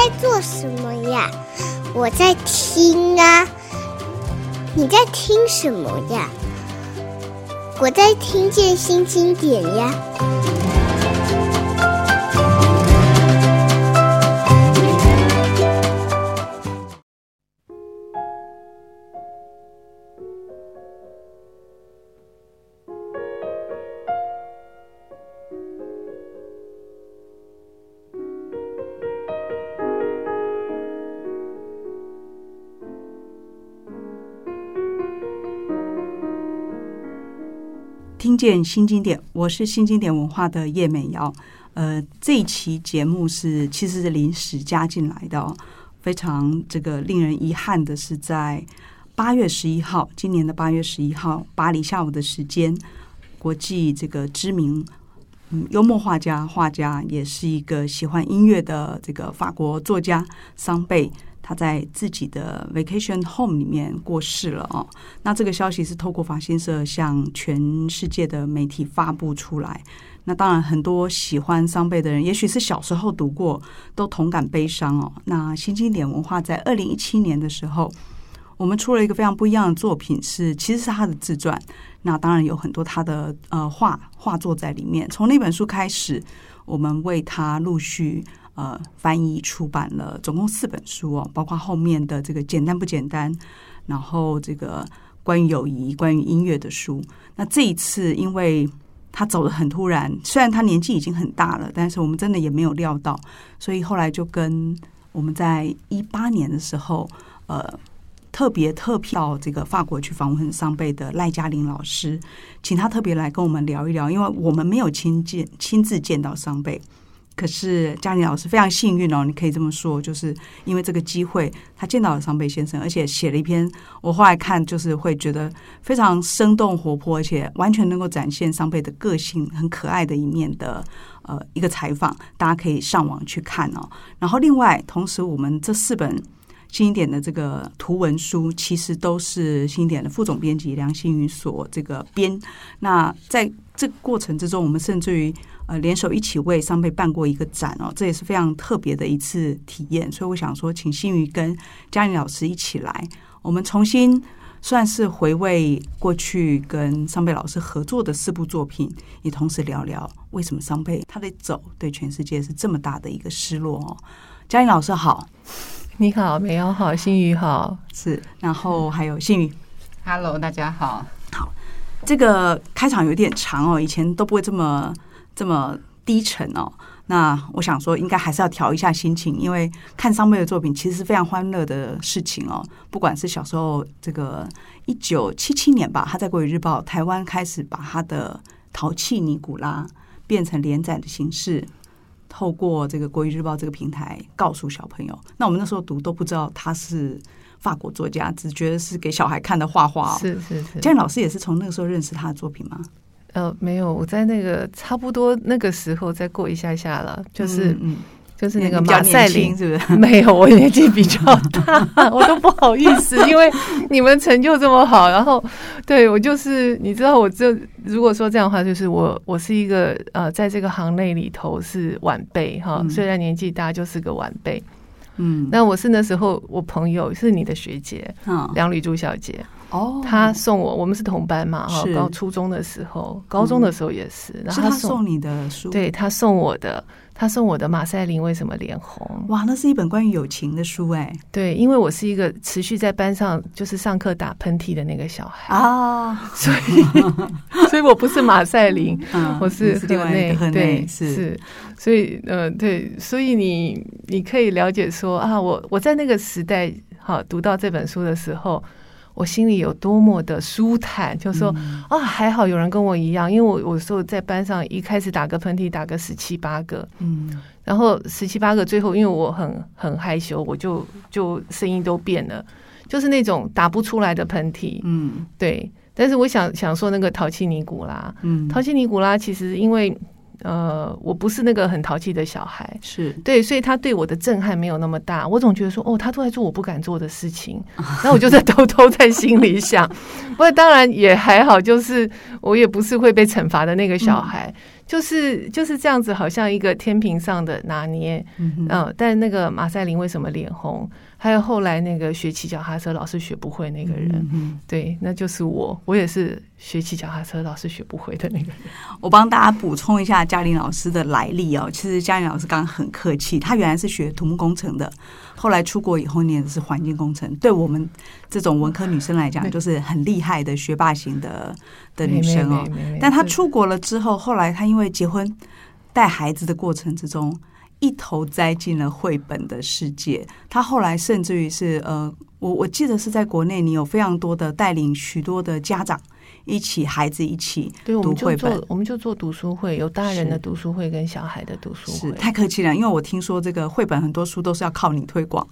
在做什么呀？我在听啊。你在听什么呀？我在听见新经典呀。见新经典，我是新经典文化的叶美瑶。呃，这一期节目是其实是临时加进来的哦，非常这个令人遗憾的是，在八月十一号，今年的八月十一号，巴黎下午的时间，国际这个知名嗯幽默画家、画家，也是一个喜欢音乐的这个法国作家桑贝。他在自己的 vacation home 里面过世了哦。那这个消息是透过法新社向全世界的媒体发布出来。那当然，很多喜欢桑贝的人，也许是小时候读过，都同感悲伤哦。那新经典文化在二零一七年的时候，我们出了一个非常不一样的作品，是其实是他的自传。那当然有很多他的呃画画作在里面。从那本书开始，我们为他陆续。呃，翻译出版了总共四本书哦，包括后面的这个简单不简单，然后这个关于友谊、关于音乐的书。那这一次，因为他走得很突然，虽然他年纪已经很大了，但是我们真的也没有料到，所以后来就跟我们在一八年的时候，呃，特别特票到这个法国去访问桑贝的赖嘉玲老师，请他特别来跟我们聊一聊，因为我们没有亲见亲自见到桑贝。可是嘉玲老师非常幸运哦，你可以这么说，就是因为这个机会，他见到了桑贝先生，而且写了一篇，我后来看就是会觉得非常生动活泼，而且完全能够展现桑贝的个性很可爱的一面的呃一个采访，大家可以上网去看哦。然后另外，同时我们这四本新一点的这个图文书，其实都是新一点的副总编辑梁心瑜所这个编。那在这个过程之中，我们甚至于。呃，联手一起为桑贝办过一个展哦，这也是非常特别的一次体验。所以我想说，请心瑜跟嘉玲老师一起来，我们重新算是回味过去跟桑贝老师合作的四部作品，也同时聊聊为什么桑贝他的走对全世界是这么大的一个失落哦。嘉玲老师好，你好，美瑶好，心瑜好，是，然后还有心瑜，Hello，大家好，好，这个开场有点长哦，以前都不会这么。这么低沉哦，那我想说，应该还是要调一下心情，因为看桑贝的作品其实是非常欢乐的事情哦。不管是小时候，这个一九七七年吧，他在《国语日报》台湾开始把他的《淘气尼古拉》变成连载的形式，透过这个《国语日报》这个平台告诉小朋友。那我们那时候读都不知道他是法国作家，只觉得是给小孩看的画画哦。是是是，嘉玲老师也是从那个时候认识他的作品吗？呃，没有，我在那个差不多那个时候再过一下下了，就是嗯，就是那个马赛琳，是不是？没有，我年纪比较大，我都不好意思，因为你们成就这么好，然后对我就是，你知道，我这如果说这样的话，就是我我是一个呃，在这个行内里头是晚辈哈，虽然年纪大，就是个晚辈。嗯，那我是那时候我朋友是你的学姐，嗯，梁吕珠小姐。哦，他送我，我们是同班嘛，哈，高初中的时候，高中的时候也是。然后他送你的书，对，他送我的，他送我的《马赛琳为什么脸红》。哇，那是一本关于友情的书哎。对，因为我是一个持续在班上就是上课打喷嚏的那个小孩啊，所以，所以我不是马赛林，我是河内，对，是，所以，呃，对，所以你你可以了解说啊，我我在那个时代，哈，读到这本书的时候。我心里有多么的舒坦，就说啊，还好有人跟我一样，因为我有时候在班上一开始打个喷嚏，打个十七八个，嗯，然后十七八个，最后因为我很很害羞，我就就声音都变了，就是那种打不出来的喷嚏，嗯，对。但是我想想说那个淘气尼古拉，嗯，淘气尼古拉其实因为。呃，我不是那个很淘气的小孩，是对，所以他对我的震撼没有那么大。我总觉得说，哦，他都在做我不敢做的事情，那我就在偷偷在心里想。不过当然也还好，就是我也不是会被惩罚的那个小孩。嗯、就是就是这样子，好像一个天平上的拿捏，嗯，但那个马赛琳为什么脸红？还有后来那个学骑脚踏车老是学不会那个人，嗯、哼对，那就是我，我也是学骑脚踏车老是学不会的那个人。我帮大家补充一下嘉玲老师的来历哦。其实嘉玲老师刚刚很客气，她原来是学土木工程的，后来出国以后念的是环境工程。对我们这种文科女生来讲，就是很厉害的学霸型的的女生哦。但她出国了之后，后来她因为结婚带孩子的过程之中。一头栽进了绘本的世界，他后来甚至于是呃，我我记得是在国内，你有非常多的带领许多的家长。一起，孩子一起读绘本，我们就做读书会，有大人的读书会跟小孩的读书会。是太客气了，因为我听说这个绘本很多书都是要靠你推广，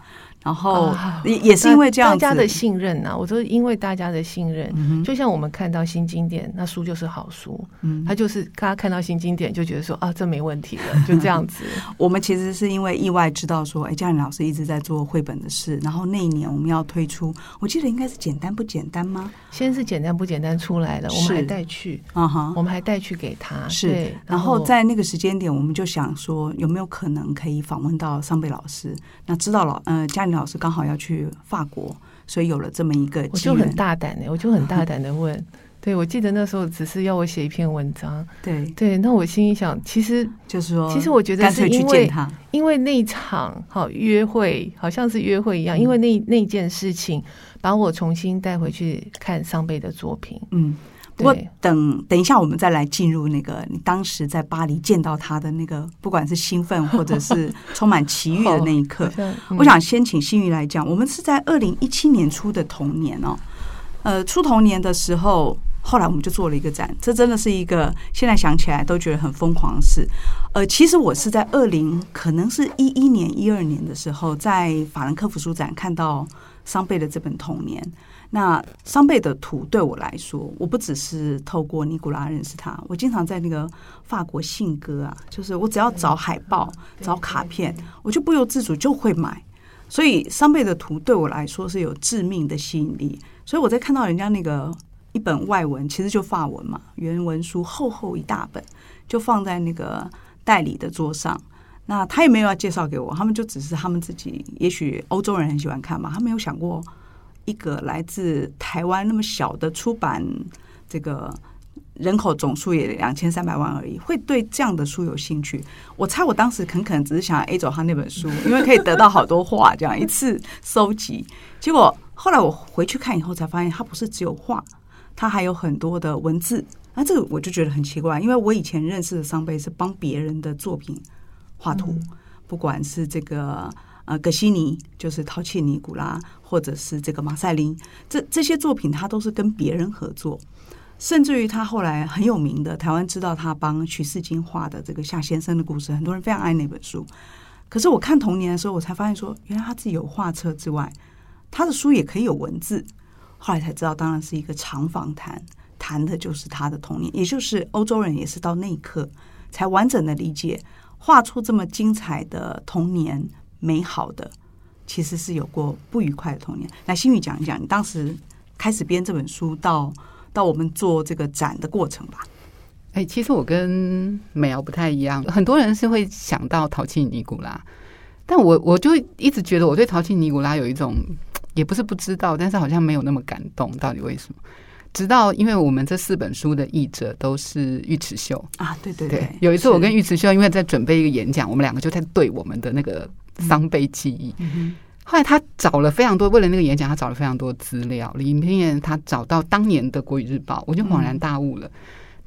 然后也也是因为这样子，大家的信任呐。我说因为大家的信任，就像我们看到新经典，那书就是好书，嗯，他就是大家看到新经典就觉得说啊，这没问题了，就这样子。我们其实是因为意外知道说，哎，嘉玲老师一直在做绘本的事，然后那一年我们要推出，我记得应该是简单不简单吗？先是简单不简单出来了，我们还带去，啊哈，我们还带去给他。是，对，然后在那个时间点，我们就想说，有没有可能可以访问到桑贝老师？那知道了，呃，嘉玲老师刚好要去法国，所以有了这么一个。我就很大胆的，我就很大胆的问。对，我记得那时候只是要我写一篇文章。对对，那我心里想，其实就是说，其实我觉得是因为因为那场好约会，好像是约会一样，因为那那件事情。把我重新带回去看桑贝的作品。嗯，不过等等一下，我们再来进入那个你当时在巴黎见到他的那个，不管是兴奋或者是充满奇遇的那一刻。我想先请新宇来讲，我们是在二零一七年初的童年哦，呃，出童年的时候，后来我们就做了一个展，这真的是一个现在想起来都觉得很疯狂的事。呃，其实我是在二零可能是一一年、一二年的时候，在法兰克福书展看到。桑贝的这本童年，那桑贝的图对我来说，我不只是透过尼古拉认识他，我经常在那个法国信鸽啊，就是我只要找海报、找卡片，我就不由自主就会买。所以桑贝的图对我来说是有致命的吸引力。所以我在看到人家那个一本外文，其实就法文嘛，原文书厚厚一大本，就放在那个代理的桌上。那他也没有要介绍给我，他们就只是他们自己，也许欧洲人很喜欢看嘛，他没有想过一个来自台湾那么小的出版，这个人口总数也两千三百万而已，会对这样的书有兴趣。我猜我当时很可能只是想 A 走他那本书，因为可以得到好多画，这样一次收集。结果后来我回去看以后才发现，它不是只有画，它还有很多的文字。那这个我就觉得很奇怪，因为我以前认识的桑贝是帮别人的作品。画图，不管是这个呃葛西尼，就是淘气尼古拉，或者是这个马赛琳，这这些作品他都是跟别人合作，甚至于他后来很有名的台湾知道他帮徐世金画的这个夏先生的故事，很多人非常爱那本书。可是我看童年的时候，我才发现说，原来他自己有画册之外，他的书也可以有文字。后来才知道，当然是一个长访谈，谈的就是他的童年，也就是欧洲人也是到那一刻才完整的理解。画出这么精彩的童年，美好的其实是有过不愉快的童年。来，心宇讲一讲你当时开始编这本书到到我们做这个展的过程吧。哎，其实我跟美瑶不太一样，很多人是会想到淘气尼古拉，但我我就一直觉得我对淘气尼古拉有一种，也不是不知道，但是好像没有那么感动。到底为什么？直到，因为我们这四本书的译者都是尉迟秀啊，对对对，有一次我跟尉迟秀，因为在准备一个演讲，我们两个就在对我们的那个桑贝记忆。嗯、后来他找了非常多，为了那个演讲，他找了非常多资料，里面他找到当年的《国语日报》，我就恍然大悟了。嗯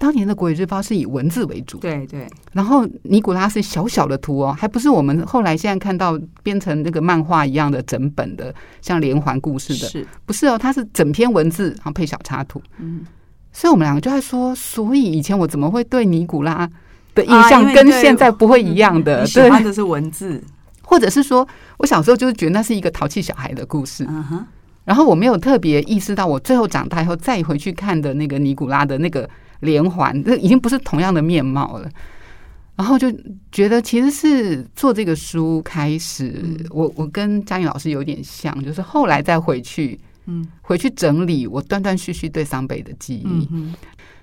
当年的《国语日报》是以文字为主，对对。然后尼古拉是小小的图哦，还不是我们后来现在看到编成那个漫画一样的整本的，像连环故事的，是不是哦？它是整篇文字，然后配小插图。嗯，所以我们两个就在说，所以以前我怎么会对尼古拉的印象跟现在不会一样的？啊、喜欢的是文字，或者是说我小时候就是觉得那是一个淘气小孩的故事。嗯哼。然后我没有特别意识到，我最后长大以后再回去看的那个尼古拉的那个。连环，这已经不是同样的面貌了。然后就觉得，其实是做这个书开始，嗯、我我跟嘉颖老师有点像，就是后来再回去，嗯，回去整理我断断续续对桑贝的记忆。嗯、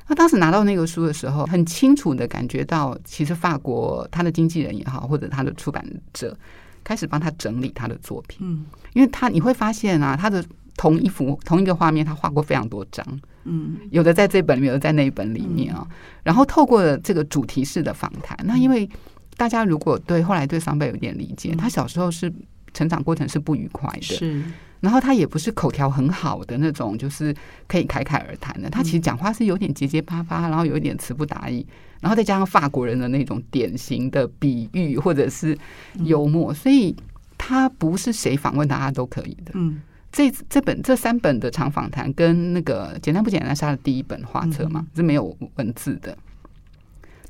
哼他当时拿到那个书的时候，很清楚的感觉到，其实法国他的经纪人也好，或者他的出版者开始帮他整理他的作品。嗯，因为他你会发现啊，他的同一幅同一个画面，他画过非常多张。嗯，有的在这本里面，有的在那一本里面啊。然后透过这个主题式的访谈，那因为大家如果对后来对桑贝有点理解，他小时候是成长过程是不愉快的。是。然后他也不是口条很好的那种，就是可以侃侃而谈的。他其实讲话是有点结结巴巴，然后有一点词不达意，然后再加上法国人的那种典型的比喻或者是幽默，所以他不是谁访问他他都可以的。嗯，这这本这三本的长访谈跟那个简单不简单是他的第一本画册嘛，是没有文字的，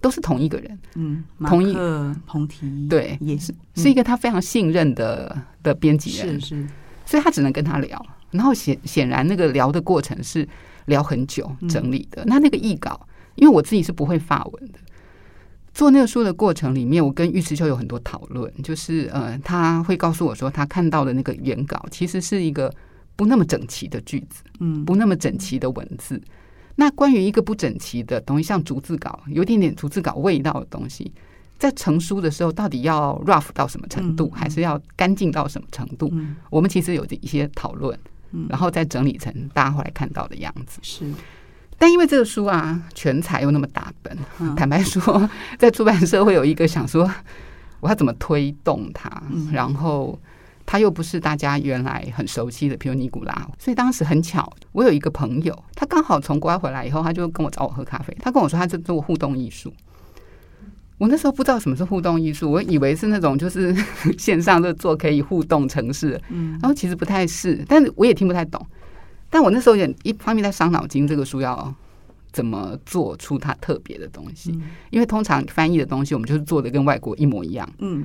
都是同一个人。嗯，同一个彭提对，也是是一个他非常信任的的编辑人，是是。所以他只能跟他聊，然后显显然那个聊的过程是聊很久整理的。那那个译稿，因为我自己是不会法文的，做那个书的过程里面，我跟尉迟秋有很多讨论，就是呃，他会告诉我说，他看到的那个原稿其实是一个不那么整齐的句子，嗯，不那么整齐的文字。那关于一个不整齐的东西，像逐字稿，有一点点逐字稿味道的东西。在成书的时候，到底要 rough 到什么程度，还是要干净到什么程度？我们其实有一些讨论，然后再整理成大家后来看到的样子。是，但因为这个书啊，全彩又那么大本，坦白说，在出版社会有一个想说，我要怎么推动它？然后它又不是大家原来很熟悉的，譬如尼古拉。所以当时很巧，我有一个朋友，他刚好从国外回来以后，他就跟我找我喝咖啡。他跟我说，他在做互动艺术。我那时候不知道什么是互动艺术，我以为是那种就是 线上的做可以互动城市，嗯，然后其实不太是，但是我也听不太懂。但我那时候也一方面在伤脑筋，这个书要怎么做出它特别的东西，因为通常翻译的东西我们就是做的跟外国一模一样，嗯，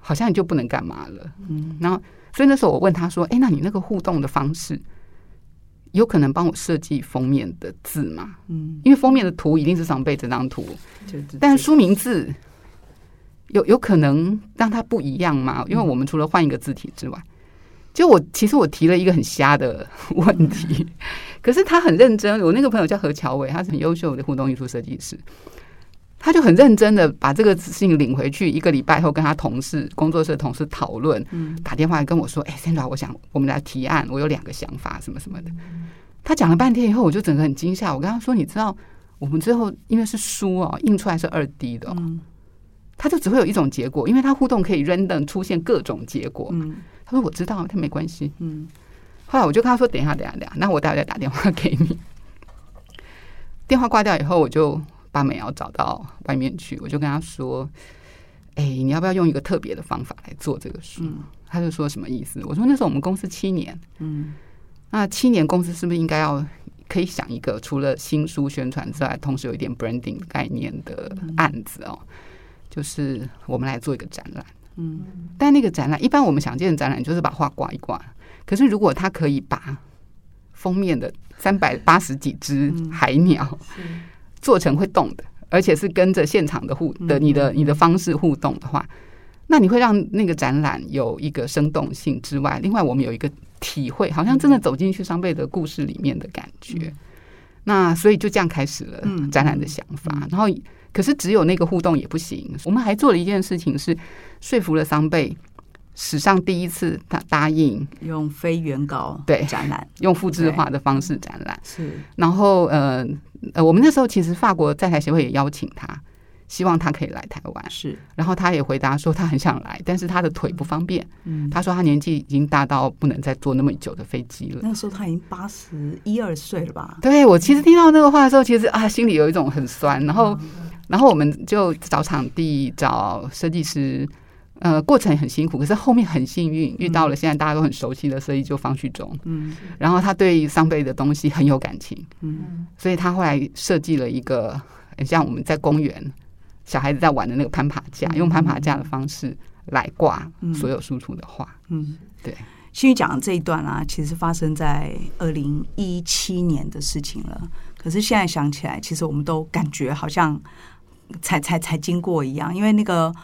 好像你就不能干嘛了，嗯，然后所以那时候我问他说：“哎，那你那个互动的方式？”有可能帮我设计封面的字嘛？嗯，因为封面的图一定是常备这张图，但书名字有有可能让它不一样吗？因为我们除了换一个字体之外，就我其实我提了一个很瞎的问题，可是他很认真。我那个朋友叫何乔伟，他是很优秀的互动艺术设计师，他就很认真的把这个事情领回去，一个礼拜后跟他同事工作室的同事讨论，打电话跟我说：“哎，Sandra，我想我们来提案，我有两个想法，什么什么的。”他讲了半天以后，我就整个很惊吓。我跟他说：“你知道，我们最后因为是书哦，印出来是二 D 的，他就只会有一种结果，因为他互动可以 random 出现各种结果。”他说：“我知道，他没关系。”嗯。后来我就跟他说：“等一下，等一下，等一下，那我待会再打电话给你。”电话挂掉以后，我就把美瑶找到外面去，我就跟他说：“哎，你要不要用一个特别的方法来做这个书？”他就说：“什么意思？”我说：“那时候我们公司七年。”嗯。那七年公司是不是应该要可以想一个除了新书宣传之外，同时有一点 branding 概念的案子哦？就是我们来做一个展览，嗯，但那个展览一般我们想见的展览就是把画挂一挂，可是如果他可以把封面的三百八十几只海鸟做成会动的，而且是跟着现场的互的你的你的方式互动的话，那你会让那个展览有一个生动性之外，另外我们有一个。体会好像真的走进去桑贝的故事里面的感觉，嗯、那所以就这样开始了展览的想法。然后，可是只有那个互动也不行，我们还做了一件事情，是说服了桑贝史上第一次他答应用非原稿对展览，用复制化的方式展览。是，然后呃呃，我们那时候其实法国在台协会也邀请他。希望他可以来台湾，是。然后他也回答说他很想来，但是他的腿不方便。嗯，他说他年纪已经大到不能再坐那么久的飞机了。那时候他已经八十一二岁了吧？对，我其实听到那个话的时候，其实啊，心里有一种很酸。然后，然后我们就找场地，找设计师。呃，过程很辛苦，可是后面很幸运遇到了现在大家都很熟悉的设计，就方旭中。嗯，然后他对桑贝的东西很有感情。嗯，所以他后来设计了一个很像我们在公园。小孩子在玩的那个攀爬架，用攀爬架的方式来挂所有输出的画。嗯，对。新宇讲的这一段啊，其实发生在二零一七年的事情了。可是现在想起来，其实我们都感觉好像才才才经过一样。因为那个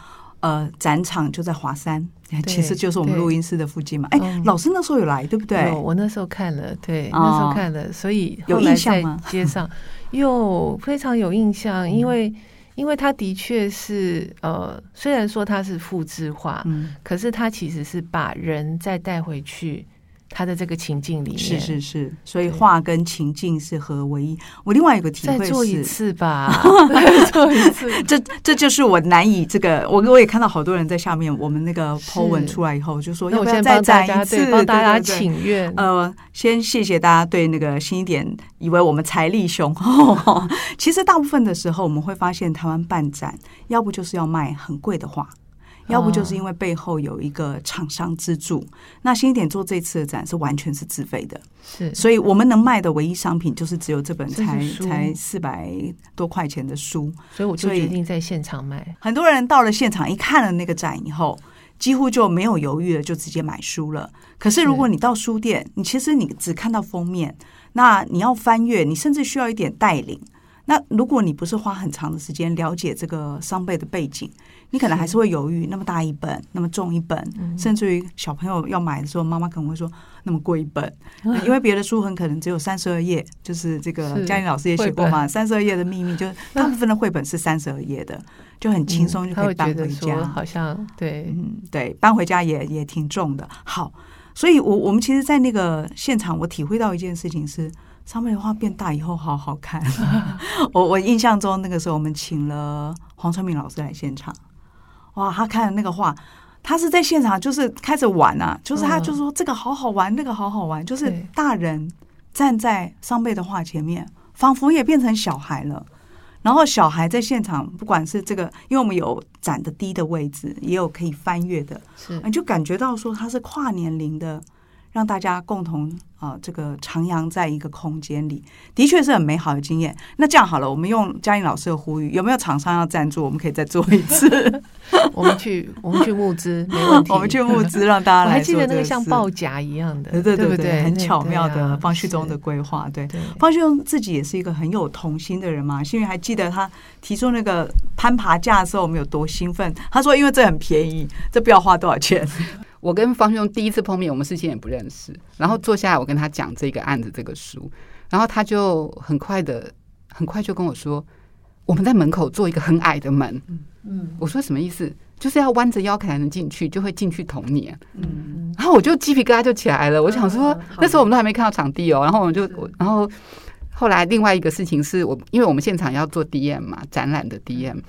呃，展场就在华山，其实就是我们录音室的附近嘛。哎、欸，老师那时候有来，对不对？我那时候看了，对，那时候看了，所以有印象吗？街上 有非常有印象，因为因为他的确是呃，虽然说他是复制化，嗯，可是他其实是把人再带回去。他的这个情境里面是是是，所以画跟情境是合为一。我另外一个体会是，再做一次吧，再做一次。这这就是我难以这个，我我也看到好多人在下面，我们那个 po 文出来以后就说，要不要再展一次，帮大家请愿。呃，先谢谢大家对那个新一点，以为我们财力雄厚。其实大部分的时候，我们会发现台湾办展，要不就是要卖很贵的画。要不就是因为背后有一个厂商资助，那新一点做这次的展是完全是自费的，是，所以我们能卖的唯一商品就是只有这本才才四百多块钱的书，所以我就决定在现场卖。很多人到了现场一看了那个展以后，几乎就没有犹豫了，就直接买书了。可是如果你到书店，你其实你只看到封面，那你要翻阅，你甚至需要一点带领。那如果你不是花很长的时间了解这个商贝的背景，你可能还是会犹豫。那么大一本，那么重一本，嗯、甚至于小朋友要买的时候，妈妈可能会说那么贵一本，因为别的书很可能只有三十二页，就是这个嘉玲老师也写过嘛，三十二页的秘密，就是 大部分的绘本是三十二页的，就很轻松就可以搬回家。嗯、好像对，嗯，对，搬回家也也挺重的。好，所以我我们其实，在那个现场，我体会到一件事情是。上面的画变大以后好好看，我我印象中那个时候我们请了黄春明老师来现场，哇，他看了那个画，他是在现场就是开始玩啊，就是他就说这个好好玩，那个好好玩，就是大人站在上辈的画前面，仿佛也变成小孩了。然后小孩在现场，不管是这个，因为我们有展的低的位置，也有可以翻阅的，是，你就感觉到说他是跨年龄的。让大家共同啊、呃，这个徜徉在一个空间里，的确是很美好的经验。那这样好了，我们用嘉颖老师的呼吁，有没有厂商要赞助？我们可以再做一次。我们去，我们去募资，没问题。我们去募资，让大家来。我还记得那个像报夹一样的，对对对对，对，很巧妙的方旭东的规划。对，方旭东自己也是一个很有童心的人嘛。幸运还记得他提出那个攀爬架的时候，我们有多兴奋。他说：“因为这很便宜，这不要花多少钱。”我跟方兄第一次碰面，我们事先也不认识。然后坐下来，我跟他讲这个案子、这个书，然后他就很快的、很快就跟我说：“我们在门口做一个很矮的门。”嗯，我说什么意思？就是要弯着腰才能进去，就会进去童年。嗯，然后我就鸡皮疙瘩就起来了。我想说，那时候我们都还没看到场地哦。然后我们就，然后后来另外一个事情是我，因为我们现场要做 DM 嘛，展览的 DM。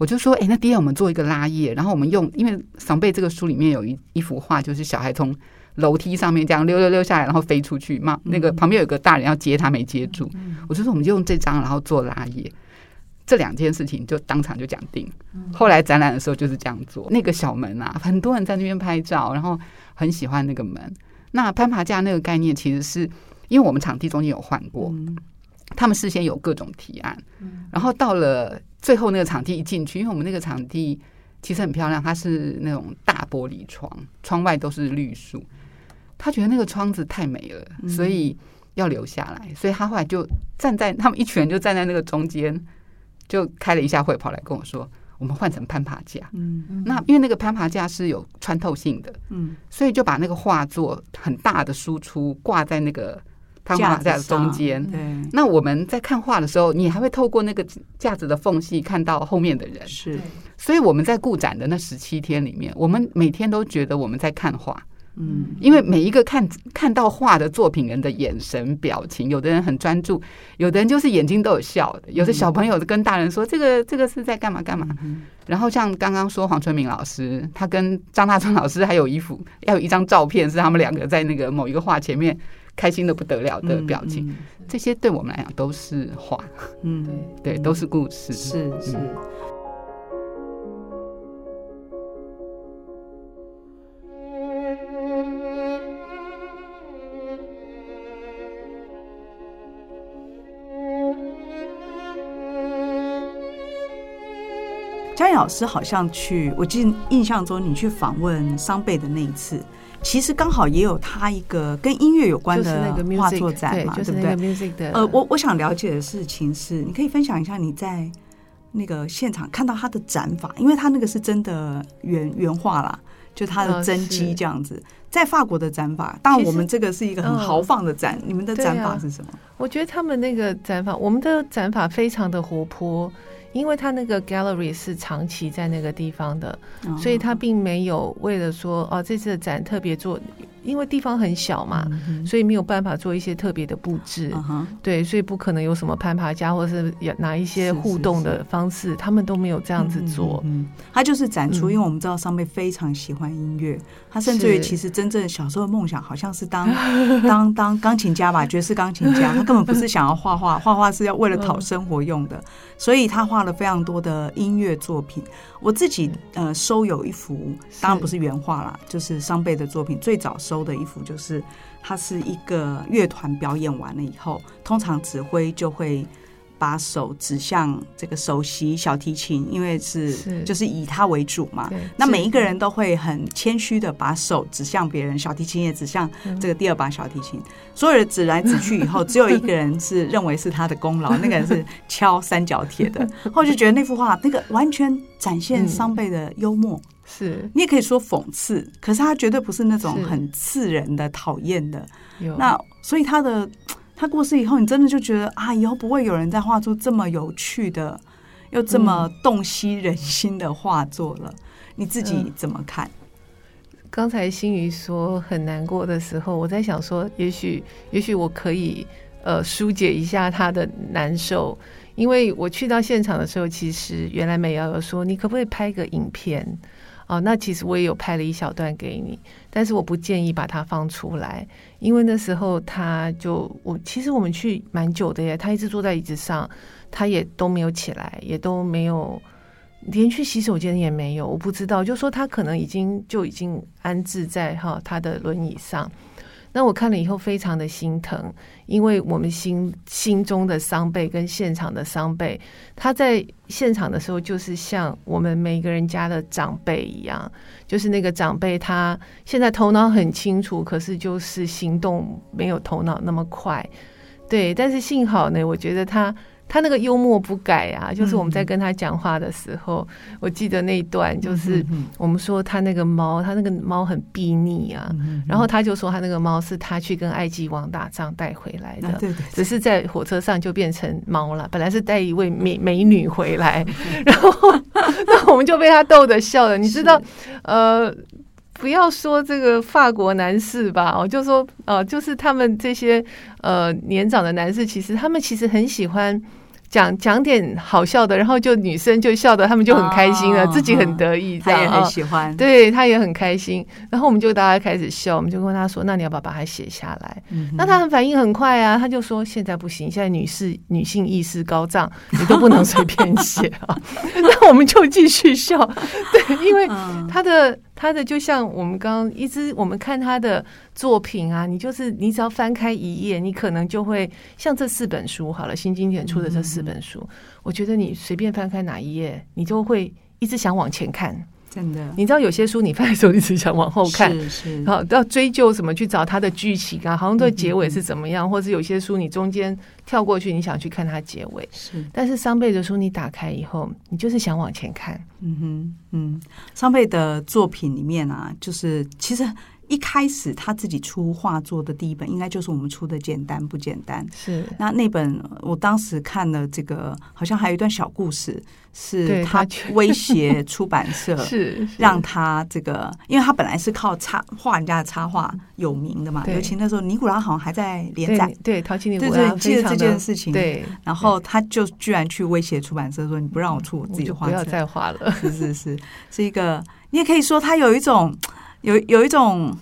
我就说，哎、欸，那第一我们做一个拉页，然后我们用，因为桑贝这个书里面有一一幅画，就是小孩从楼梯上面这样溜溜溜下来，然后飞出去嘛。那个旁边有个大人要接他，没接住。我就说，我们就用这张，然后做拉页。这两件事情就当场就讲定。后来展览的时候就是这样做。那个小门啊，很多人在那边拍照，然后很喜欢那个门。那攀爬架那个概念，其实是因为我们场地中间有换过，他们事先有各种提案，然后到了。最后那个场地一进去，因为我们那个场地其实很漂亮，它是那种大玻璃窗，窗外都是绿树。他觉得那个窗子太美了，所以要留下来。所以他后来就站在他们一群人就站在那个中间，就开了一下会，跑来跟我说：“我们换成攀爬架。”嗯，那因为那个攀爬架是有穿透性的，嗯，所以就把那个画作很大的输出挂在那个。架子在中间，对。那我们在看画的时候，你还会透过那个架子的缝隙看到后面的人。是，所以我们在顾展的那十七天里面，我们每天都觉得我们在看画。嗯，因为每一个看看到画的作品人的眼神表情，有的人很专注，有的人就是眼睛都有笑的。有的小朋友跟大人说：“这个这个是在干嘛干嘛。”然后像刚刚说黄春明老师，他跟张大春老师还有一幅，要有一张照片，是他们两个在那个某一个画前面。开心的不得了的表情，嗯。嗯、这些对我们来讲都是画，嗯，对，都是故事，是是。嘉老师好像去，我记得印象中你去访问桑贝的那一次。其实刚好也有他一个跟音乐有关的画作展嘛，对不对？呃，我我想了解的事情是，你可以分享一下你在那个现场看到他的展法，因为他那个是真的原原画啦，就他的真迹这样子。哦、在法国的展法，当然我们这个是一个很豪放的展，你们的展法是什么？我觉得他们那个展法，我们的展法非常的活泼。因为他那个 gallery 是长期在那个地方的，所以他并没有为了说哦，这次的展特别做。因为地方很小嘛，嗯、所以没有办法做一些特别的布置。嗯、对，所以不可能有什么攀爬架，或者是拿一些互动的方式，是是是他们都没有这样子做。嗯，他就是展出，嗯、因为我们知道上辈非常喜欢音乐，他甚至于其实真正小时候的梦想好像是当 当当钢琴家吧，爵士钢琴家。他根本不是想要画画，画画是要为了讨生活用的，所以他画了非常多的音乐作品。我自己呃收有一幅，当然不是原画啦，就是桑贝的作品，最早收的一幅就是，它是一个乐团表演完了以后，通常指挥就会把手指向这个首席小提琴，因为是，是就是以他为主嘛。那每一个人都会很谦虚的把手指向别人，小提琴也指向这个第二把小提琴。嗯、所有人指来指去以后，只有一个人是认为是他的功劳，那个人是敲三角铁的。后就觉得那幅画那个完全。展现桑贝的幽默，嗯、是你也可以说讽刺，可是他绝对不是那种很刺人的、讨厌的。那所以他的他过世以后，你真的就觉得啊，以后不会有人再画出这么有趣的又这么洞悉人心的画作了。嗯、你自己怎么看？刚才心瑜说很难过的时候，我在想说，也许也许我可以呃疏解一下他的难受。因为我去到现场的时候，其实原来美瑶有说，你可不可以拍个影片？哦，那其实我也有拍了一小段给你，但是我不建议把它放出来，因为那时候他就我其实我们去蛮久的耶，他一直坐在椅子上，他也都没有起来，也都没有连去洗手间也没有，我不知道，就说他可能已经就已经安置在哈他的轮椅上。那我看了以后非常的心疼，因为我们心心中的伤悲跟现场的伤悲，他在现场的时候就是像我们每个人家的长辈一样，就是那个长辈他现在头脑很清楚，可是就是行动没有头脑那么快，对，但是幸好呢，我觉得他。他那个幽默不改啊，就是我们在跟他讲话的时候，嗯、我记得那一段就是我们说他那个猫，他那个猫很避逆啊，嗯、然后他就说他那个猫是他去跟埃及王打仗带回来的，啊、对对对，只是在火车上就变成猫了，本来是带一位美 美女回来，然后那我们就被他逗得笑了，你知道，呃。不要说这个法国男士吧，我就说，呃，就是他们这些呃年长的男士，其实他们其实很喜欢。讲讲点好笑的，然后就女生就笑的，他们就很开心了，哦、自己很得意，这样他也很喜欢，对他也很开心。然后我们就大家开始笑，我们就问他说：“那你要不要把它写下来？”嗯、那他很反应很快啊，他就说：“现在不行，现在女士女性意识高涨，你都不能随便写啊。”那我们就继续笑，对，因为他的。他的就像我们刚一直我们看他的作品啊，你就是你只要翻开一页，你可能就会像这四本书好了，新经典出的这四本书，我觉得你随便翻开哪一页，你就会一直想往前看。真的，你知道有些书你翻的时候，你只想往后看，是是，好要追究什么去找它的剧情啊，好像对结尾是怎么样，或者有些书你中间跳过去，你想去看它结尾，是。但是桑贝的书你打开以后，你就是想往前看。嗯哼，嗯，桑贝的作品里面啊，就是其实。一开始他自己出画作的第一本，应该就是我们出的《简单不简单》。是那那本，我当时看了这个，好像还有一段小故事，是他威胁出版社，是让他这个，因为他本来是靠插画人家的插画有名的嘛。尤其那时候尼古拉好像还在连载，对淘气尼古拉，对，记得这件事情。对，然后他就居然去威胁出版社说：“你不让我出我自己的画，不要再画了。”是是是，是一个，你也可以说他有一种。有有一种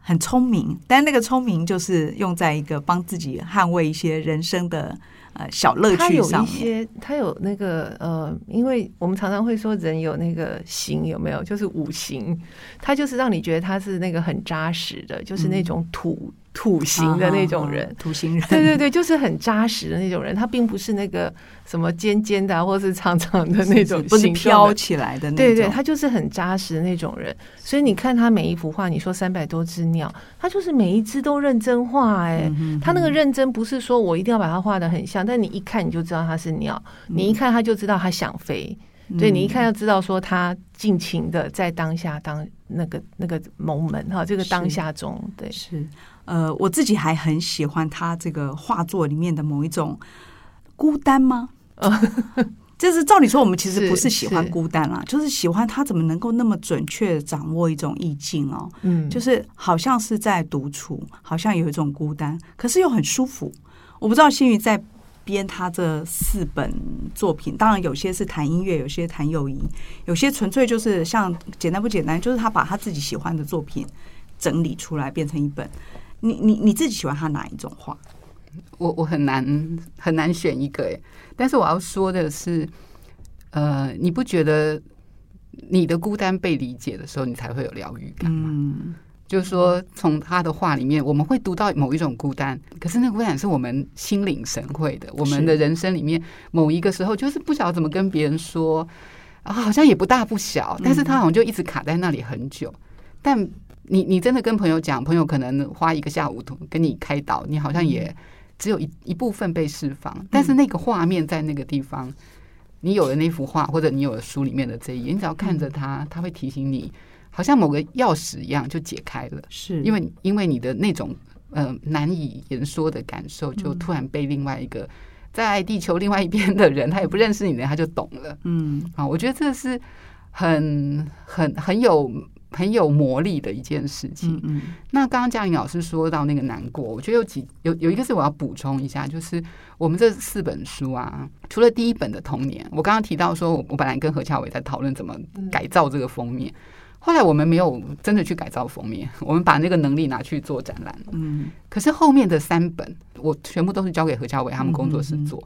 很聪明，但那个聪明就是用在一个帮自己捍卫一些人生的呃小乐趣上面。他有一些，他有那个呃，因为我们常常会说人有那个形有没有？就是五行，他就是让你觉得他是那个很扎实的，就是那种土。嗯土型的那种人，土型人，对对对，就是很扎实的那种人。他并不是那个什么尖尖的，或是长长的那种，不是飘起来的那种。对对，他就是很扎实的那种人。所以你看他每一幅画，你说三百多只鸟，他就是每一只都认真画。哎，他那个认真不是说我一定要把它画的很像，但你一看你就知道它是鸟，你一看他就知道它想飞。对，你一看就知道说他尽情的在当下当那个那个 moment 哈，这个当下中，对，是呃，我自己还很喜欢他这个画作里面的某一种孤单吗？呃，就是照理说，我们其实不是喜欢孤单啦，就是喜欢他怎么能够那么准确掌握一种意境哦，嗯，就是好像是在独处，好像有一种孤单，可是又很舒服。我不知道新宇在。编他这四本作品，当然有些是谈音乐，有些谈友谊，有些纯粹就是像简单不简单，就是他把他自己喜欢的作品整理出来变成一本。你你你自己喜欢他哪一种画？我我很难很难选一个诶，但是我要说的是，呃，你不觉得你的孤单被理解的时候，你才会有疗愈感吗？嗯就是说，从他的话里面，我们会读到某一种孤单，可是那个孤单是我们心领神会的。我们的人生里面某一个时候，就是不晓得怎么跟别人说啊，好像也不大不小，但是他好像就一直卡在那里很久。但你你真的跟朋友讲，朋友可能花一个下午跟你开导，你好像也只有一一部分被释放。但是那个画面在那个地方，你有了那幅画，或者你有了书里面的这一页，你只要看着它，它会提醒你。好像某个钥匙一样就解开了，是因为因为你的那种呃难以言说的感受，就突然被另外一个在地球另外一边的人，他也不认识你的，他就懂了。嗯，啊，我觉得这是很很很有很有魔力的一件事情。嗯，那刚刚嘉玲老师说到那个难过，我觉得有几有有一个是我要补充一下，就是我们这四本书啊，除了第一本的童年，我刚刚提到说，我我本来跟何翘伟在讨论怎么改造这个封面。后来我们没有真的去改造封面，我们把那个能力拿去做展览。嗯，可是后面的三本我全部都是交给何翘伟他们工作室做，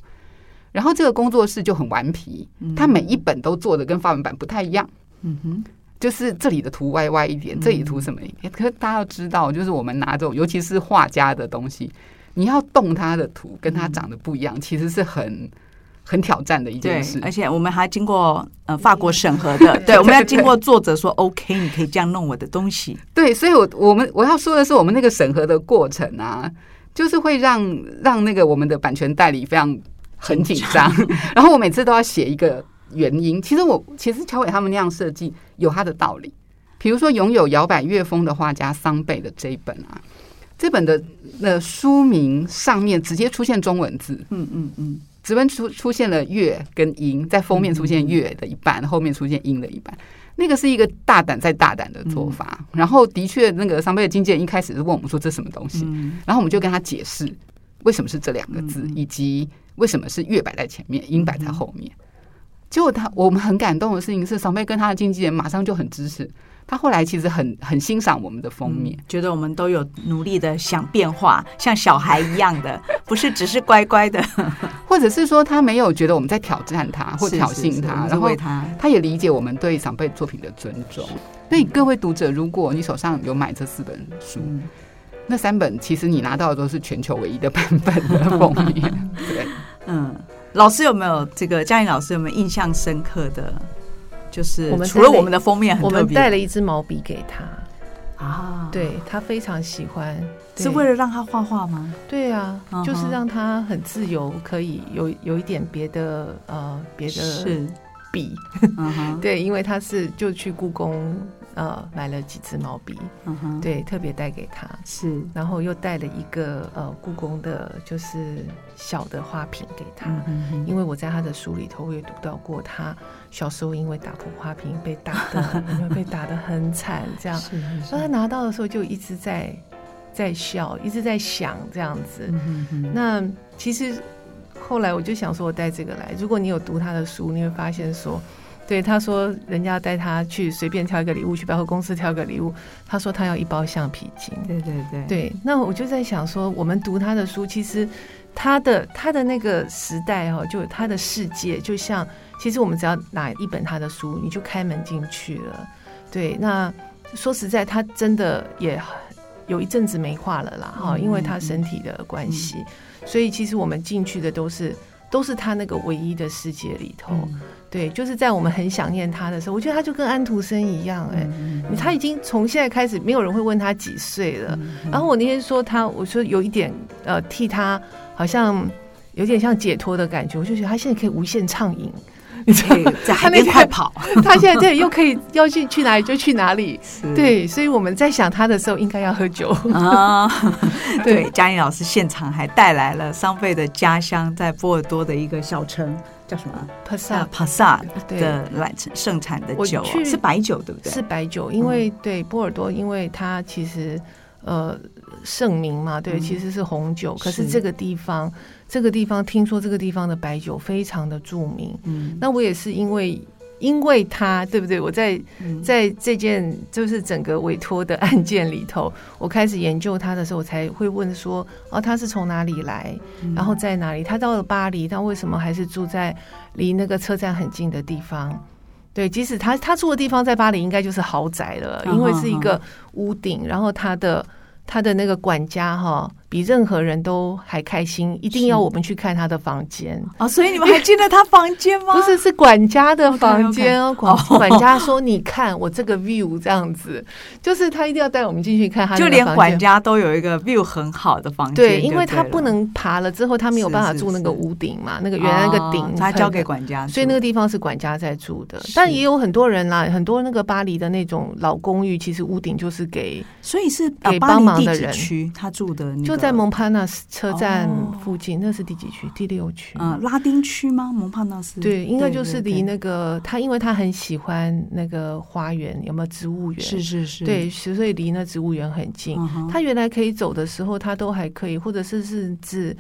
然后这个工作室就很顽皮，他每一本都做的跟发文版不太一样。嗯哼，就是这里的图歪歪一点，这里图什么一点？可是大家要知道，就是我们拿这种，尤其是画家的东西，你要动他的图，跟他长得不一样，其实是很。很挑战的一件事，而且我们还经过呃法国审核的，对，我们要经过作者说 OK，你可以这样弄我的东西。对，所以我我们我要说的是，我们那个审核的过程啊，就是会让让那个我们的版权代理非常很紧张，然后我每次都要写一个原因。其实我其实乔伟他们那样设计有它的道理，比如说拥有摇摆乐风的画家桑贝的这一本啊，这本的那书名上面直接出现中文字，嗯嗯嗯。指纹出出现了乐跟音，在封面出现乐的一半，后面出现音的一半，那个是一个大胆再大胆的做法。然后的确，那个桑贝的经纪人一开始是问我们说这什么东西，然后我们就跟他解释为什么是这两个字，以及为什么是乐摆在前面，音摆在后面。结果他我们很感动的事情是，长辈跟他的经纪人马上就很支持。他后来其实很很欣赏我们的封面，嗯，觉得我们都有努力的想变化，像小孩一样的，不是只是乖乖的，或者是说他没有觉得我们在挑战他或挑衅他，然后他。他也理解我们对长辈作品的尊重。所以各位读者，如果你手上有买这四本书，嗯，那三本其实你拿到的都是全球唯一的版本的封面。对，嗯，老师有没有这个嘉颖老师有没有印象深刻的？就是我们除了我们的封面很，我们带了一支毛笔给他。啊，对，他非常喜欢，是为了让他画画吗？对啊，就是让他很自由，可以有有一点别的呃别的是。笔，对，因为他是就去故宫。呃，买了几支毛笔，对，特别带给他，是，然后又带了一个呃故宫的，就是小的花瓶给他，嗯哼，因为我在他的书里头我也读到过，他小时候因为打破花瓶被打的，因为被打的很惨，这样，是，所以他拿到的时候就一直在在笑，一直在想这样子，嗯哼，那其实后来我就想说，我带这个来，如果你有读他的书，你会发现说。对，他说人家带他去随便挑一个礼物，去百货公司挑个礼物，他说他要一包橡皮筋。对对对，对。那我就在想说，我们读他的书，其实他的他的那个时代哈，就他的世界，就像其实我们只要拿一本他的书，你就开门进去了。对，那说实在，他真的也有一阵子没画了啦，哈，因为他身体的关系，所以其实我们进去的都是。都是他那个唯一的世界里头，嗯、对，就是在我们很想念他的时候，我觉得他就跟安徒生一样、欸，哎、他已经从现在开始，没有人会问他几岁了。然后我那天说他，我说有一点呃，替他好像有点像解脱的感觉。我就觉得他现在可以无限畅饮。你可以在海边 快跑，他现在这里又可以要去去哪里就去哪里。对，所以我们在想他的时候，应该要喝酒啊。对，嘉颖老师现场还带来了桑贝的家乡，在波尔多的一个小城叫什么？帕萨帕萨的来盛产的酒是白酒，对不对？是白酒，因为对波尔多，因为它其实呃盛名嘛，对，其实是红酒，可是这个地方。这个地方听说这个地方的白酒非常的著名，嗯，那我也是因为因为他对不对？我在在这件就是整个委托的案件里头，我开始研究他的时候，我才会问说，哦，他是从哪里来？然后在哪里？他到了巴黎，他为什么还是住在离那个车站很近的地方？对，即使他他住的地方在巴黎，应该就是豪宅了，因为是一个屋顶，然后他的他的那个管家哈。比任何人都还开心，一定要我们去看他的房间啊！所以你们还进了他房间吗？不是，是管家的房间哦。管管家说：“你看我这个 view 这样子，就是他一定要带我们进去看他。”就连管家都有一个 view 很好的房间。对，因为他不能爬了之后，他没有办法住那个屋顶嘛，那个原来那个顶他交给管家，所以那个地方是管家在住的。但也有很多人啦，很多那个巴黎的那种老公寓，其实屋顶就是给，所以是给帮忙的人区他住的那个。在蒙帕纳斯车站附近，那是第几区？第六区。嗯，拉丁区吗？蒙帕纳斯。对，应该就是离那个他，因为他很喜欢那个花园，有没有植物园？是是是。对，所以离那植物园很近。他原来可以走的时候，他都还可以，或者是甚至。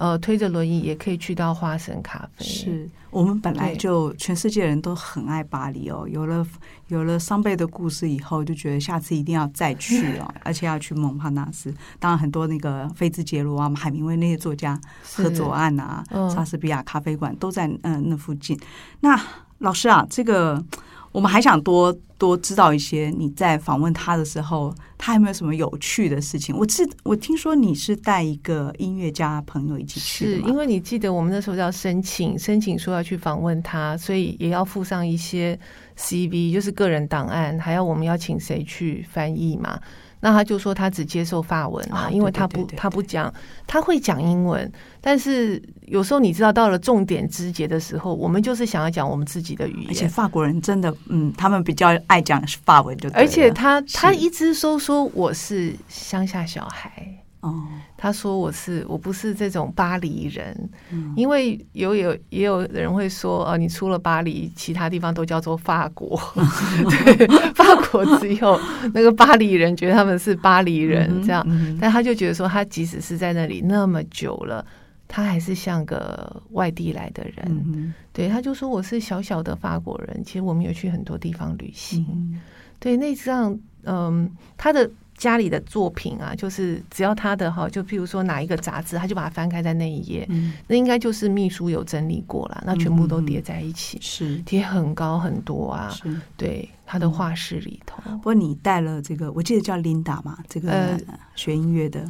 呃，推着轮椅也可以去到花神咖啡。是我们本来就全世界人都很爱巴黎哦。有了有了桑贝的故事以后，就觉得下次一定要再去哦，而且要去蒙帕纳斯。当然，很多那个菲兹杰罗啊、海明威那些作家和左岸啊、莎士比亚咖啡馆都在嗯、呃、那附近。那老师啊，这个。我们还想多多知道一些，你在访问他的时候，他有没有什么有趣的事情？我记我听说你是带一个音乐家朋友一起去，是因为你记得我们那时候要申请，申请说要去访问他，所以也要附上一些 CV，就是个人档案，还要我们要请谁去翻译嘛。那他就说他只接受法文啊，因为他不他不讲，他会讲英文，但是有时候你知道到了重点枝节的时候，我们就是想要讲我们自己的语言，而且法国人真的嗯，他们比较爱讲法文就对，而且他他一直说说我是乡下小孩。哦，他说我是我不是这种巴黎人，嗯、因为有有也有人会说，哦，你出了巴黎，其他地方都叫做法国，对，法国只有那个巴黎人觉得他们是巴黎人这样，嗯嗯、但他就觉得说，他即使是在那里那么久了，他还是像个外地来的人，嗯、对，他就说我是小小的法国人，其实我们有去很多地方旅行，嗯、对，那这样，嗯，他的。家里的作品啊，就是只要他的哈，就譬如说哪一个杂志，他就把它翻开在那一页，嗯、那应该就是秘书有整理过了，那全部都叠在一起，是叠很高很多啊，是对他的画室里头。不过你带了这个，我记得叫琳达嘛，这个学音乐的，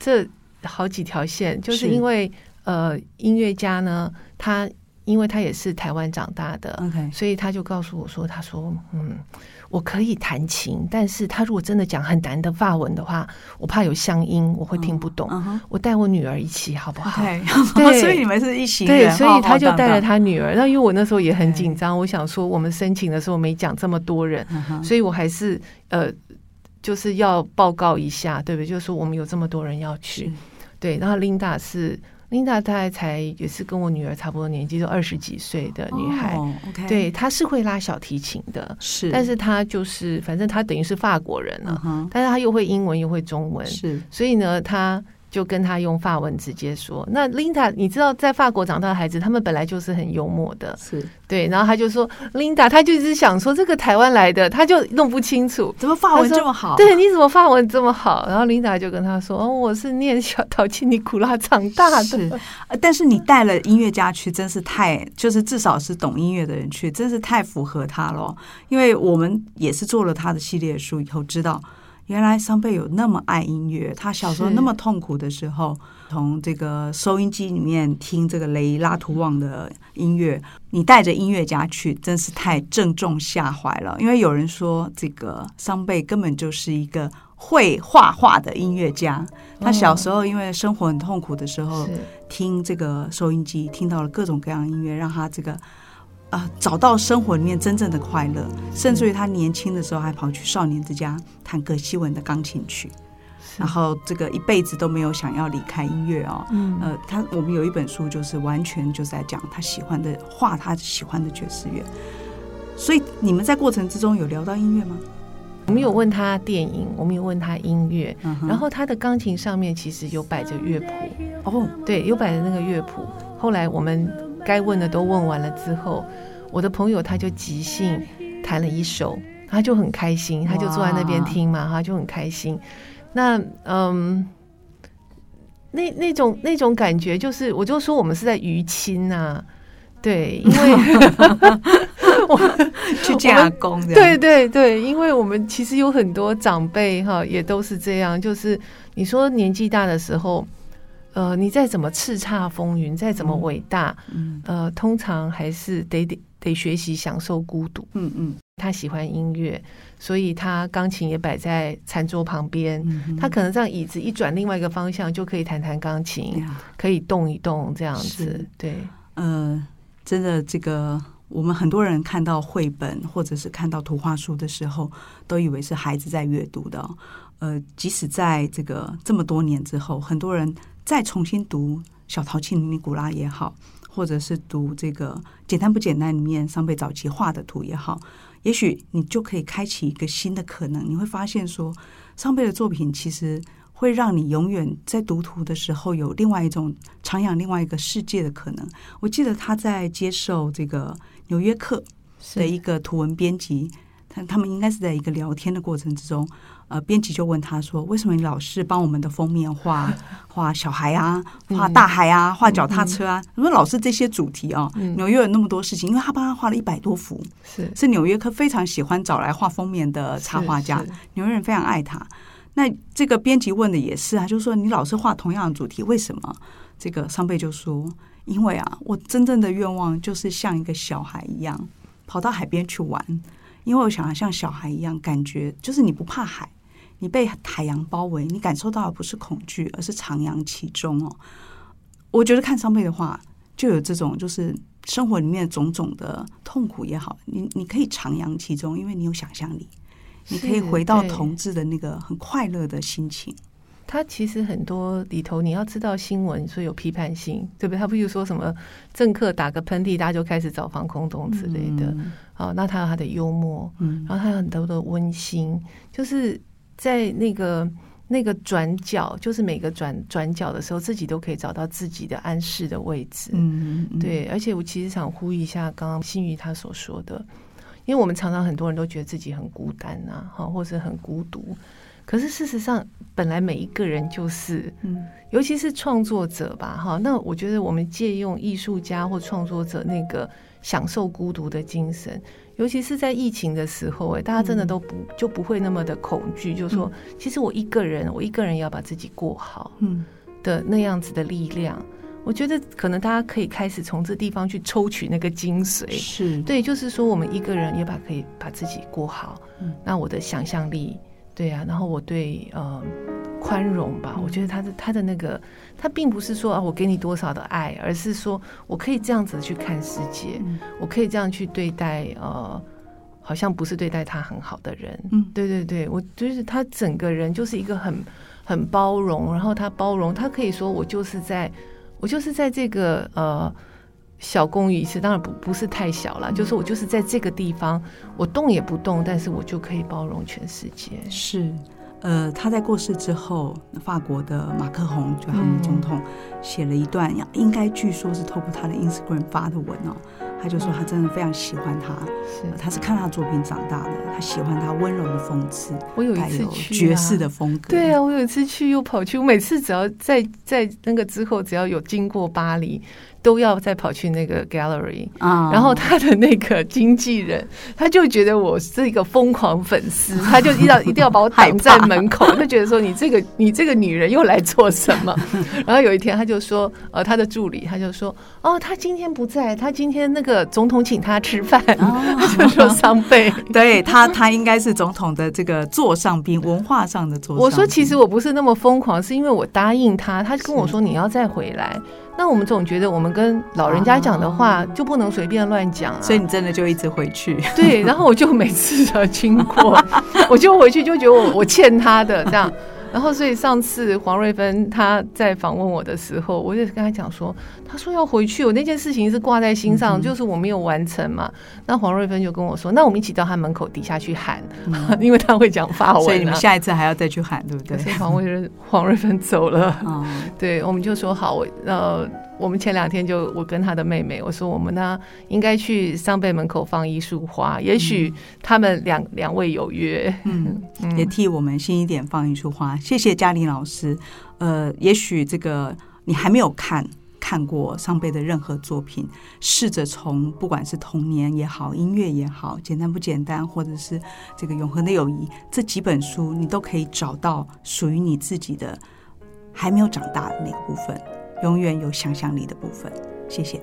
这好几条线，就是因为是呃，音乐家呢，他因为他也是台湾长大的，Okay. 所以他就告诉我说，他说嗯。我可以弹琴，但是他如果真的讲很难的法文的话，我怕有乡音，我会听不懂。Uh. 我带我女儿一起好不好.对，所以你们是一起。对，所以他就带了他女儿。那因为我那时候也很紧张，我想说我们申请的时候没讲这么多人，uh. 所以我还是呃，就是要报告一下，对不对？就是说我们有这么多人要去，对。然后琳达是。琳达大概才也是跟我女儿差不多年纪，就二十几岁的女孩。Oh. 对，她是会拉小提琴的，是，但是她就是，反正她等于是法国人了，uh huh. 但是她又会英文又会中文，是，所以呢，她。就跟他用法文直接说。那 Linda，，你知道在法国长大的孩子，他们本来就是很幽默的，是对。然后他就说，Linda，，他就一直想说这个台湾来的，他就弄不清楚怎么法文这么好。对，你怎么法文这么好？然后 Linda 就跟他说，哦，我是念小淘气尼古拉长大的。是，但是你带了音乐家去，真是太，就是至少是懂音乐的人去，真是太符合他了。因为我们也是做了他的系列书以后，知道。原来桑贝有那么爱音乐，他小时候那么痛苦的时候，从这个收音机里面听这个雷拉图旺的音乐，你带着音乐家去，真是太正中下怀了。因为有人说，这个桑贝根本就是一个会画画的音乐家。他小时候因为生活很痛苦的时候，听这个收音机，听到了各种各样的音乐，让他这个。啊，找到生活里面真正的快乐，甚至于他年轻的时候还跑去少年之家弹葛希文的钢琴曲，然后这个一辈子都没有想要离开音乐哦。嗯，呃，他我们有一本书就是完全就是在讲他喜欢的画，他喜欢的爵士乐。所以你们在过程之中有聊到音乐吗？我们有问他电影，我们有问他音乐，嗯、然后他的钢琴上面其实有摆着乐谱哦，对，有摆着那个乐谱。后来我们。该问的都问完了之后，我的朋友他就即兴弹了一首，他就很开心，他就坐在那边听嘛，他就很开心。那嗯，那那种那种感觉，就是我就说我们是在娱亲呐，对，因为 我去加工的，对对对，因为我们其实有很多长辈哈，也都是这样，就是你说年纪大的时候。呃，你再怎么叱咤风云，再怎么伟大，嗯，呃，通常还是得得得学习享受孤独。嗯嗯，他喜欢音乐，所以他钢琴也摆在餐桌旁边。嗯，他可能让椅子一转，另外一个方向就可以弹弹钢琴，可以动一动这样子。对，呃，真的，这个我们很多人看到绘本或者是看到图画书的时候，都以为是孩子在阅读的。呃，即使在这个这么多年之后，很多人。再重新读《小淘气尼古拉》也好，或者是读这个《简单不简单》里面桑贝早期画的图也好，也许你就可以开启一个新的可能。你会发现说，桑贝的作品其实会让你永远在读图的时候有另外一种徜徉另外一个世界的可能。我记得他在接受这个《纽约客》的一个图文编辑，他他们应该是在一个聊天的过程之中。呃，编辑就问他说：“为什么你老是帮我们的封面画 画小孩啊，画大海啊，画脚踏车啊？他说老是这些主题哦。纽约有那么多事情，因为他帮他画了一百多幅，是是纽约客非常喜欢找来画封面的插画家，纽约人非常爱他。那这个编辑问的也是啊，就是说你老是画同样的主题，为什么？这个桑贝就说：因为啊，我真正的愿望就是像一个小孩一样跑到海边去玩，因为我想要像小孩一样，感觉就是你不怕海。”你被海洋包围，你感受到的不是恐惧，而是徜徉其中哦。我觉得看上辈的话，就有这种，就是生活里面种种的痛苦也好，你你可以徜徉其中，因为你有想象力，你可以回到同志的那个很快乐的心情。他其实很多里头，你要知道新闻，所以有批判性，对不对？他不如说什么政客打个喷嚏，大家就开始找防空洞之类的。好、嗯，那他有他的幽默，嗯，然后他有很多的温馨，就是。在那个那个转角，就是每个转转角的时候，自己都可以找到自己的安适的位置。嗯，嗯，对。而且我其实想呼吁一下，刚刚新宇他所说的，因为我们常常很多人都觉得自己很孤单呐，哈，或者很孤独。可是事实上，本来每一个人就是，嗯，尤其是创作者吧，哈。那我觉得我们借用艺术家或创作者那个享受孤独的精神。尤其是在疫情的时候，哎，大家真的都不就不会那么的恐惧，就是说，其实我一个人，我一个人要把自己过好，嗯，的那样子的力量，我觉得可能大家可以开始从这地方去抽取那个精髓，是。对，就是说，我们一个人也把可以把自己过好，嗯，那我的想象力，对啊，然后我对呃。宽容吧，我觉得他的他的那个，他并不是说啊，我给你多少的爱，而是说我可以这样子去看世界，嗯、我可以这样去对待呃，好像不是对待他很好的人。嗯，对对对，我就是他整个人就是一个很很包容，然后他包容，他可以说我就是在我就是在这个呃小公寓，是当然不不是太小了，嗯、就是我就是在这个地方，我动也不动，但是我就可以包容全世界。是。呃，他在过世之后，法国的马克宏就他们总统写了一段，应该据说是透过他的 Instagram 发的文哦，他就说他真的非常喜欢他，是他是看他作品长大的，他喜欢他温柔的讽刺，我有一次去爵士的风格，对啊，我有一次去又跑去，我每次只要在在那个之后，只要有经过巴黎。都要再跑去那个 gallery 啊，然后他的那个经纪人，他就觉得我是一个疯狂粉丝，他就一定要一定要把我 挡在门口，他觉得说你这个你这个女人又来做什么？然后有一天他就说，呃，他的助理他就说，哦，他今天不在，他今天那个总统请他吃饭，他 就说桑贝，对他他应该是总统的这个座上宾，文化上的座上。我说其实我不是那么疯狂，是因为我答应他，他跟我说你要再回来。那我们总觉得我们跟老人家讲的话就不能随便乱讲啊，所以你真的就一直回去。对，然后我就每次都经过，我就回去就觉得我我欠他的这样。然后，所以上次黄瑞芬他在访问我的时候，我就跟他讲说，他说要回去，我那件事情是挂在心上，嗯、就是我没有完成嘛。那黄瑞芬就跟我说，那我们一起到他门口底下去喊，嗯、因为他会讲法文，啊，所以你们下一次还要再去喊，对不对？所以黄瑞芬 黄瑞芬走了，嗯、对，我们就说好，我呃。我们前两天就我跟他的妹妹我说，我们呢应该去桑贝门口放一束花，也许他们两两位有约，嗯，也替我们新一点放一束花。谢谢嘉玲老师。呃，也许这个你还没有看看过桑贝的任何作品，试着从不管是童年也好，音乐也好，简单不简单，或者是这个永恒的友谊这几本书，你都可以找到属于你自己的还没有长大的那个部分。永远有想象力的部分，谢谢。